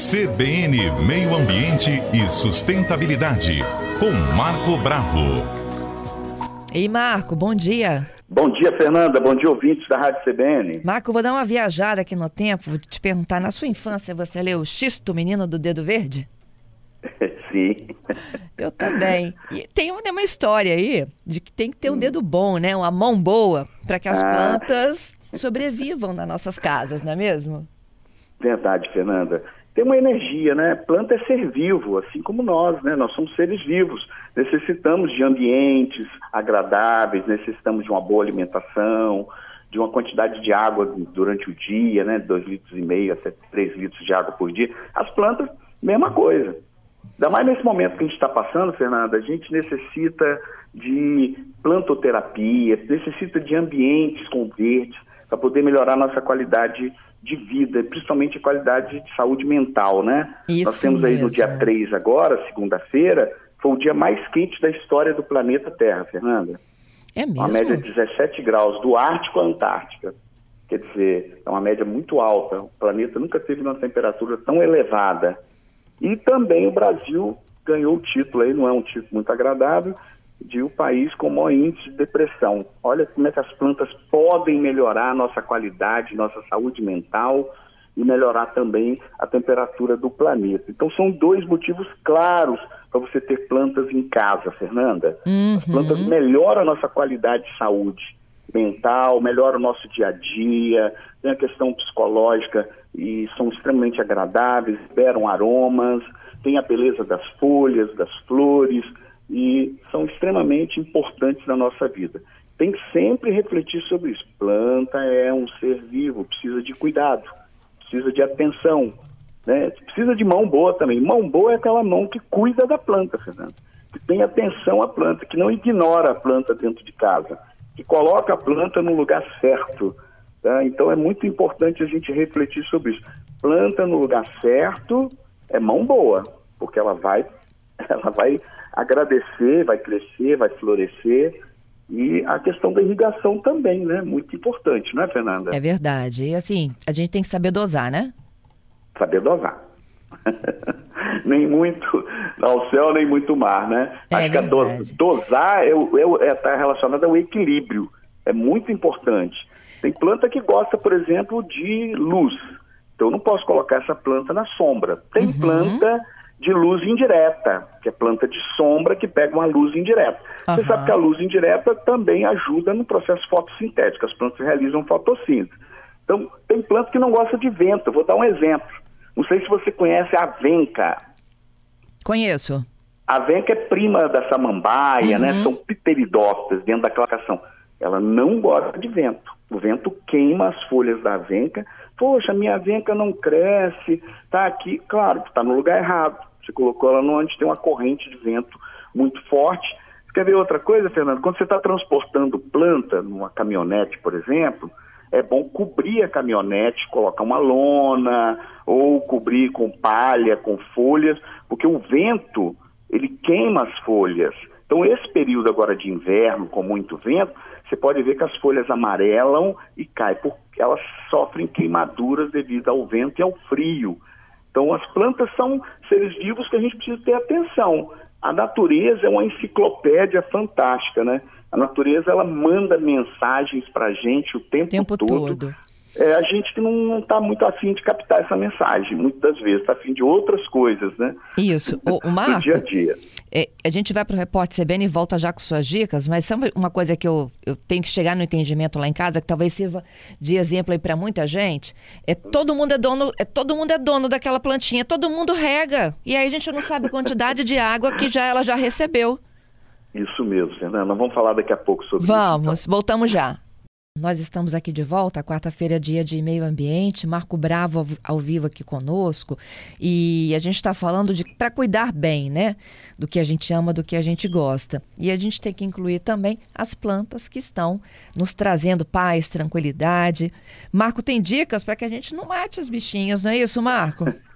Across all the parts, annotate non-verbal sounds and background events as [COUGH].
CBN Meio Ambiente e Sustentabilidade, com Marco Bravo. Ei, Marco, bom dia. Bom dia, Fernanda. Bom dia, ouvintes da Rádio CBN. Marco, vou dar uma viajada aqui no tempo. Vou te perguntar, na sua infância você leu Xisto, Menino do Dedo Verde? [LAUGHS] Sim. Eu também. E tem uma, história aí de que tem que ter um dedo bom, né? Uma mão boa, para que as Ah. plantas [LAUGHS] sobrevivam nas nossas casas, não é mesmo? Verdade, Fernanda. Tem uma energia, né? Planta é ser vivo, assim como nós, né? Nós somos seres vivos. Necessitamos de ambientes agradáveis, necessitamos de uma boa alimentação, de uma quantidade de água durante o dia, né? Dois litros e meio a três litros de água por dia. As plantas, mesma coisa. Ainda mais nesse momento que a gente está passando, Fernanda, a gente necessita de plantoterapia, necessita de ambientes com verdes para poder melhorar nossa qualidade de vida, principalmente a qualidade de saúde mental, né? Isso Nós temos aí no mesmo. dia 3 agora, segunda-feira, foi o dia mais quente da história do planeta Terra, Fernanda. É mesmo? Uma média de 17 graus, do Ártico à Antártica. Quer dizer, é uma média muito alta. O planeta nunca teve uma temperatura tão elevada. E também o Brasil ganhou o título aí, não é um título muito agradável, de o país com o maior índice de depressão. Olha como é que as plantas podem melhorar a nossa qualidade, nossa saúde mental e melhorar também a temperatura do planeta. Então são dois motivos claros para você ter plantas em casa, Fernanda. As plantas melhoram a nossa qualidade de saúde mental, melhoram o nosso dia a dia, tem a questão psicológica e são extremamente agradáveis, liberam aromas, tem a beleza das folhas, das flores e extremamente importantes na nossa vida. Tem que sempre refletir sobre isso. Planta é um ser vivo, precisa de cuidado, precisa de atenção, né? Precisa de mão boa também. Mão boa é aquela mão que cuida da planta, Fernando. Que tem atenção à planta, que não ignora a planta dentro de casa, que coloca a planta no lugar certo. tá? Então é muito importante a gente refletir sobre isso. Planta no lugar certo é mão boa, porque ela vai, [LAUGHS] ela vai agradecer, vai crescer, vai florescer. E a questão da irrigação também, né? Muito importante, não é, Fernanda? É verdade. E assim, a gente tem que saber dosar, né? saber dosar. [LAUGHS] nem muito ao céu, nem muito mar, né? É Acho que verdade. dosar está é, tá relacionado ao equilíbrio. É muito importante. Tem planta que gosta, por exemplo, de luz. Então eu não posso colocar essa planta na sombra. Tem Uhum. planta de luz indireta, que é planta de sombra que pega uma luz indireta. Você Aham. sabe que a luz indireta também ajuda no processo fotossintético. As plantas realizam fotossíntese. Então, tem planta que não gosta de vento. Eu vou dar um exemplo. Não sei se você conhece a venca. Conheço. A venca é prima da samambaia, né? São pteridófitas dentro da classificação. Ela não gosta de vento. O vento queima as folhas da venca. Poxa, minha venca não cresce, tá aqui. Claro, está no lugar errado. Você colocou ela onde tem uma corrente de vento muito forte. Você quer ver outra coisa, Fernando? Quando você está transportando planta numa caminhonete, por exemplo, é bom cobrir a caminhonete, colocar uma lona ou cobrir com palha, com folhas, porque o vento ele queima as folhas. Então esse período agora de inverno com muito vento, você pode ver que as folhas amarelam e caem, porque elas sofrem queimaduras devido ao vento e ao frio. Então as plantas são seres vivos que a gente precisa ter atenção. A natureza é uma enciclopédia fantástica, né? A natureza ela manda mensagens para a gente o tempo, O tempo todo. É a gente que não está muito afim de captar essa mensagem, muitas vezes está afim de outras coisas, né? Isso. O, o [LAUGHS] Marco, dia a dia. é, a gente vai para o Repórter CBN e volta já com suas dicas, mas sabe uma coisa que eu, eu tenho que chegar no entendimento lá em casa, que talvez sirva de exemplo aí para muita gente? É todo mundo é dono, é todo mundo é dono daquela plantinha, todo mundo rega. E aí a gente não sabe a quantidade de água que já ela já recebeu. Isso mesmo, Fernanda. Vamos falar daqui a pouco sobre Vamos, voltamos já. Nós estamos aqui de volta, quarta-feira, dia de meio ambiente. Marco Bravo ao, vivo aqui conosco. E a gente está falando de para cuidar bem, né? Do que a gente ama, do que a gente gosta. E a gente tem que incluir também as plantas que estão nos trazendo paz, tranquilidade. Marco tem dicas para que a gente não mate os bichinhos, não é isso, Marco? [LAUGHS]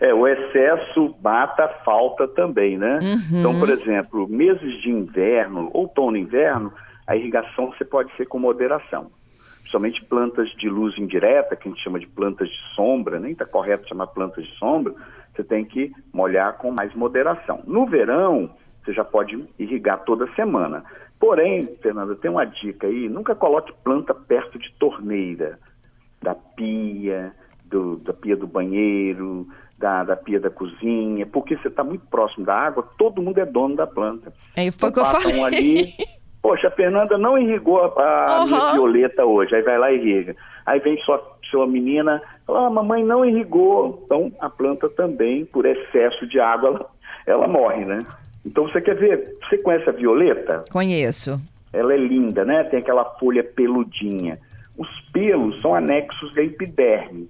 É, o excesso mata a falta também, né? Então, por exemplo, meses de inverno, outono e inverno, a irrigação você pode ser com moderação. somente plantas de luz indireta, que a gente chama de plantas de sombra, nem está correto chamar plantas de sombra, você tem que molhar com mais moderação. No verão, você já pode irrigar toda semana. Porém, Fernanda, tem uma dica aí: nunca coloque planta perto de torneira, da pia, do, da pia do banheiro, da, da pia da cozinha, porque você está muito próximo da água, todo mundo é dono da planta. É, foi o então, que eu falei. ali. [LAUGHS] Poxa, a Fernanda não irrigou a, a uhum. minha violeta hoje, aí vai lá e irriga. Aí vem sua, sua menina, fala, ah, mamãe não irrigou. Então a planta também, por excesso de água, ela, ela morre, né? Então você quer ver, você conhece a violeta? Conheço. Ela é linda, né? Tem aquela folha peludinha. Os pelos são anexos da epiderme.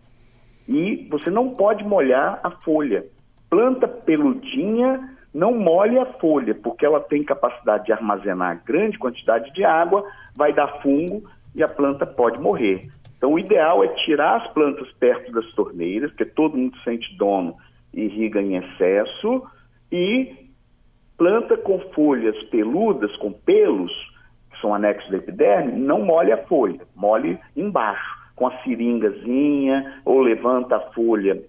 E você não pode molhar a folha. Planta peludinha não molhe a folha, porque ela tem capacidade de armazenar grande quantidade de água, vai dar fungo e a planta pode morrer. Então, o ideal é tirar as plantas perto das torneiras, porque todo mundo sente dono e irriga em excesso, e planta com folhas peludas, com pelos, que são anexos da epiderme, não molhe a folha, molhe embaixo, com a seringazinha, ou levanta a folha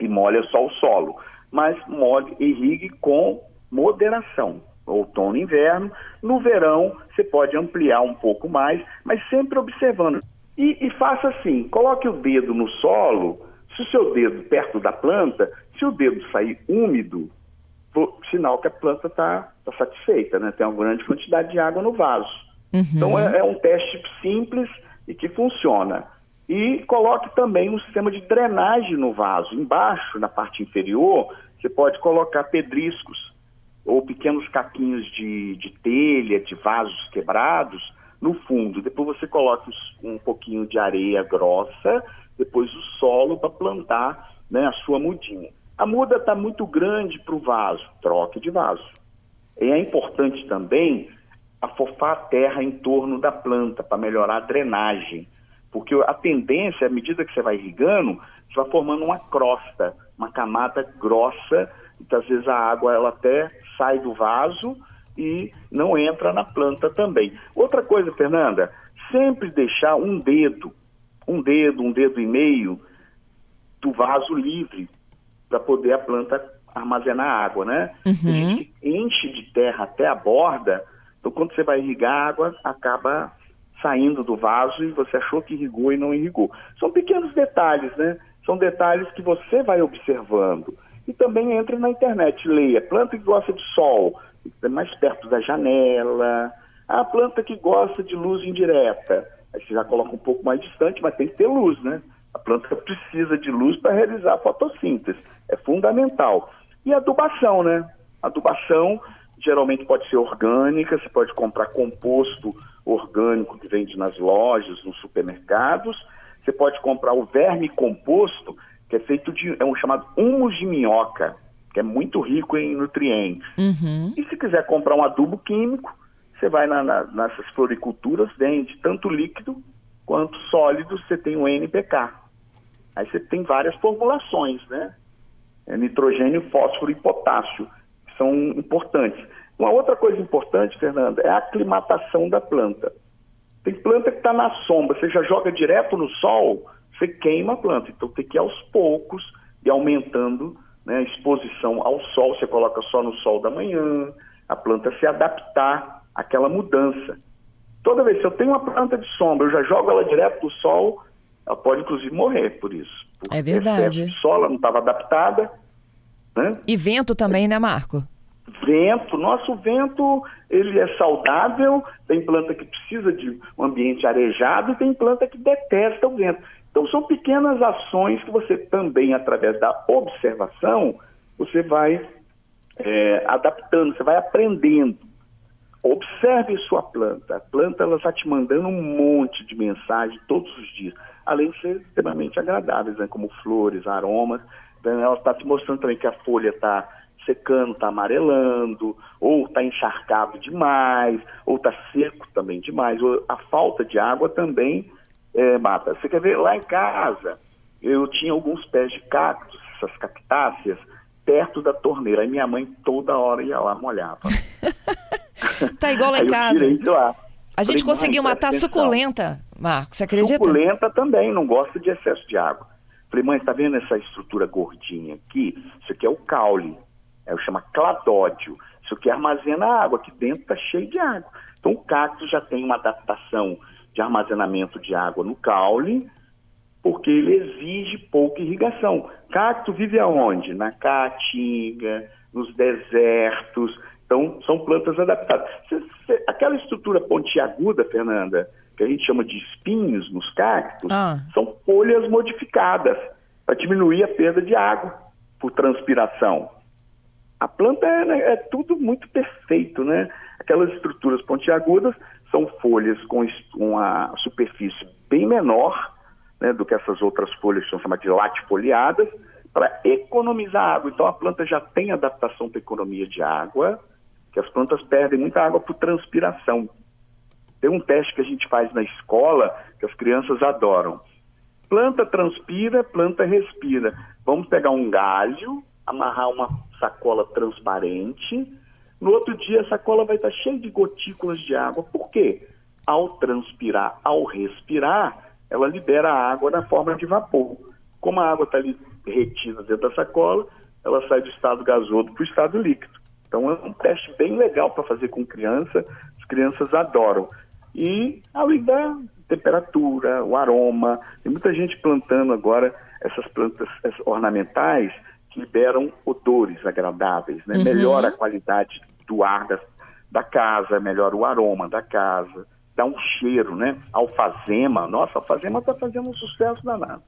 e molha só o solo. Mas molhe, irrigue com moderação. Outono e inverno. No verão, você pode ampliar um pouco mais, mas sempre observando. E, e faça assim: coloque o dedo no solo. Se o seu dedo perto da planta, se o dedo sair úmido, sinal que a planta está tá satisfeita, né? Tem uma grande quantidade de água no vaso. Uhum. Então é, é, um teste simples e que funciona. E coloque também um sistema de drenagem no vaso. Embaixo, na parte inferior, você pode colocar pedriscos ou pequenos caquinhos de, de telha, de vasos quebrados no fundo. Depois você coloca um pouquinho de areia grossa, depois o solo para plantar né, a sua mudinha. A muda está muito grande para o vaso, troque de vaso. E é importante também afofar a terra em torno da planta para melhorar a drenagem. Porque a tendência, à medida que você vai irrigando, você vai formando uma crosta, uma camada grossa, então às vezes a água ela até sai do vaso e não entra na planta também. Outra coisa, Fernanda, sempre deixar um dedo, um dedo, um dedo e meio do vaso livre para poder a planta armazenar água, né? Uhum. A gente enche de terra até a borda, então quando você vai irrigar, a água acaba saindo do vaso e você achou que irrigou e não irrigou. São pequenos detalhes, né? São detalhes que você vai observando. E também entre na internet, leia. Planta que gosta de sol, mais perto da janela. A planta que gosta de luz indireta. Aí você já coloca um pouco mais distante, mas tem que ter luz, né? A planta precisa de luz para realizar a fotossíntese. É fundamental. E adubação, né? Adubação geralmente pode ser orgânica, você pode comprar composto orgânico que vende nas lojas, nos supermercados. Você pode comprar o verme composto, que é feito de é um chamado humus de minhoca, que é muito rico em nutrientes. Uhum. E se quiser comprar um adubo químico, você vai na, na, nessas floriculturas, vende tanto líquido quanto sólido, você tem o NPK. Aí você tem várias formulações, né? É nitrogênio, fósforo e potássio, que são importantes. Uma outra coisa importante, Fernanda, é a aclimatação da planta. Tem planta que está na sombra, você já joga direto no sol, você queima a planta. Então tem que ir aos poucos e aumentando né, a exposição ao sol. Você coloca só no sol da manhã, a planta se adaptar àquela mudança. Toda vez que eu tenho uma planta de sombra, eu já jogo ela direto do sol, ela pode, inclusive, morrer por isso. Por é verdade. Só ela não estava adaptada. Né? E vento também, né, Marco? Vento. Nosso vento, ele é saudável. Tem planta que precisa de um ambiente arejado e tem planta que detesta o vento. Então, são pequenas ações que você também, através da observação, você vai é, adaptando, você vai aprendendo. Observe sua planta. A planta ela está te mandando um monte de mensagem todos os dias além de ser extremamente agradáveis, né, como flores, aromas. Então, ela está te mostrando também que a folha está secando, está amarelando, ou está encharcado demais, ou está seco também demais, ou a falta de água também é, mata. Você quer ver, lá em casa, eu tinha alguns pés de cactos, essas cactáceas, perto da torneira. Aí minha mãe toda hora ia lá molhava. [LAUGHS] tá igual lá em casa. A gente conseguiu matar suculenta Marcos, você acredita? Suculenta também, não gosta de excesso de água. Falei, mãe, está vendo essa estrutura gordinha aqui? Isso aqui é o caule, é o chama cladódio. Isso aqui armazena água, aqui dentro está cheio de água. Então o cacto já tem uma adaptação de armazenamento de água no caule, porque ele exige pouca irrigação. Cacto vive aonde? Na caatinga, nos desertos. Então, são plantas adaptadas. Aquela estrutura pontiaguda, Fernanda, que a gente chama de espinhos nos cactos, ah. são folhas modificadas para diminuir a perda de água por transpiração. A planta é, né, é, tudo muito perfeito, né? Aquelas estruturas pontiagudas são folhas com uma superfície bem menor né, do que essas outras folhas que são chamadas de latifoliadas, para economizar água. Então a planta já tem adaptação para economia de água, que as plantas perdem muita água por transpiração. Tem um teste que a gente faz na escola que as crianças adoram. Planta transpira, planta respira. Vamos pegar um galho, amarrar uma sacola transparente. No outro dia a sacola vai estar cheia de gotículas de água. Por quê? Ao transpirar, ao respirar, ela libera a água na forma de vapor. Como a água está ali retida dentro da sacola, ela sai do estado gasoso para o estado líquido. Então é um teste bem legal para fazer com criança, as crianças adoram. E além da temperatura, o aroma, tem muita gente plantando agora essas plantas ornamentais liberam odores agradáveis, né? Uhum. melhora a qualidade do ar da, da casa, melhora o aroma da casa dá um cheiro, né? Alfazema, nossa, alfazema está fazendo um sucesso danado.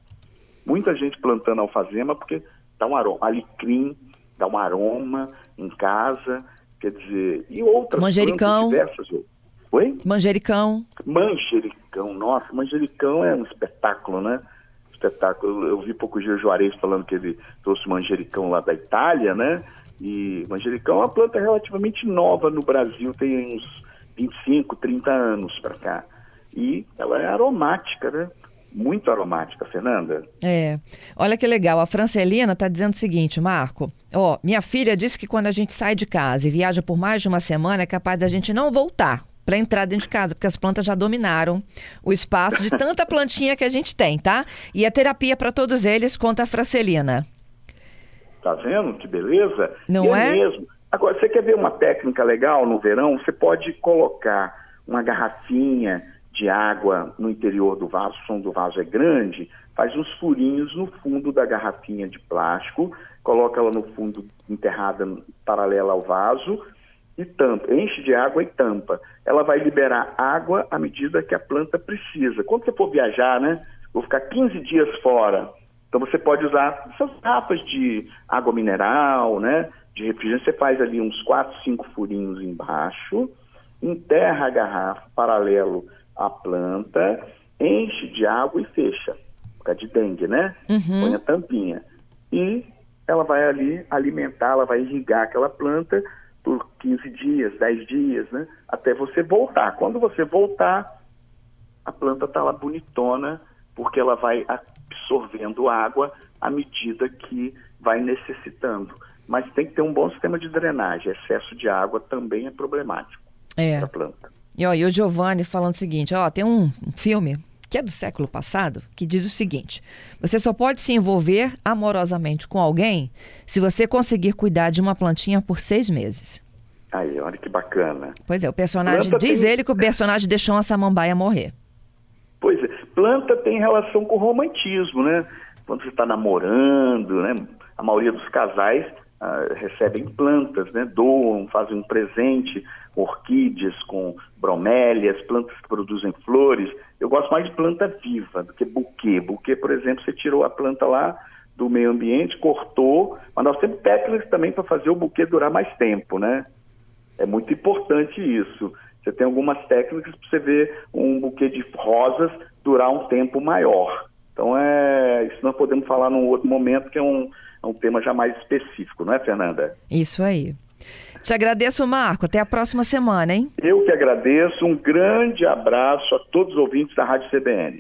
Muita gente plantando alfazema porque dá um aroma. Alecrim dá um aroma em casa, quer dizer, e outras Manjericão. diversas. Oi? Manjericão. Manjericão, nossa, manjericão é um espetáculo, né? Espetáculo. Eu vi pouco dia Juarez falando que ele trouxe manjericão lá da Itália, né? E manjericão é uma planta relativamente nova no Brasil, tem uns 25, 30 anos para cá. E ela é aromática, né? Muito aromática, Fernanda. É. Olha que legal. A Francelina está dizendo o seguinte, Marco. Ó, minha filha disse que quando a gente sai de casa e viaja por mais de uma semana, é capaz da gente não voltar para entrar dentro de casa, porque as plantas já dominaram o espaço de tanta [LAUGHS] plantinha que a gente tem, tá? E a terapia para todos eles conta a Francelina. Tá vendo que beleza? Não é? é mesmo. Agora, você quer ver uma técnica legal no verão? Você pode colocar uma garrafinha de água no interior do vaso, o som do vaso é grande, faz uns furinhos no fundo da garrafinha de plástico, coloca ela no fundo enterrada paralela ao vaso e tampa, enche de água e tampa. Ela vai liberar água à medida que a planta precisa. Quando você for viajar, né? Vou ficar 15 dias fora. Então você pode usar essas garrafas de água mineral, né? de refrigerante, você faz ali uns 4, 5 furinhos embaixo, enterra a garrafa paralelo à planta, enche de água e fecha. Por de dengue, né? Uhum. Põe a tampinha. E ela vai ali alimentar, ela vai irrigar aquela planta por 15 dias, 10 dias, né? Até você voltar. Quando você voltar, a planta está lá bonitona, porque ela vai absorvendo água à medida que vai necessitando mas tem que ter um bom sistema de drenagem. Excesso de água também é problemático é. para a planta. E, ó, e o Giovanni falando o seguinte, ó, tem um, um filme que é do século passado, que diz o seguinte: você só pode se envolver amorosamente com alguém se você conseguir cuidar de uma plantinha por seis meses. Aí, olha que bacana. Pois é, o personagem planta diz tem... ele que o personagem deixou uma samambaia morrer. Pois é, planta tem relação com romantismo, né? Quando você está namorando, né? A maioria dos casais Uh, recebem plantas, né? doam, fazem um presente, orquídeas com bromélias, plantas que produzem flores. Eu gosto mais de planta viva do que buquê. Buquê, por exemplo, você tirou a planta lá do meio ambiente, cortou, mas nós temos técnicas também para fazer o buquê durar mais tempo, né? É muito importante isso. Você tem algumas técnicas para você ver um buquê de rosas durar um tempo maior. Então, é, isso nós podemos falar num outro momento, que é um, é um tema já mais específico, não é, Fernanda? Isso aí. Te agradeço, Marco. Até a próxima semana, hein? Eu que agradeço. Um grande abraço a todos os ouvintes da Rádio CBN.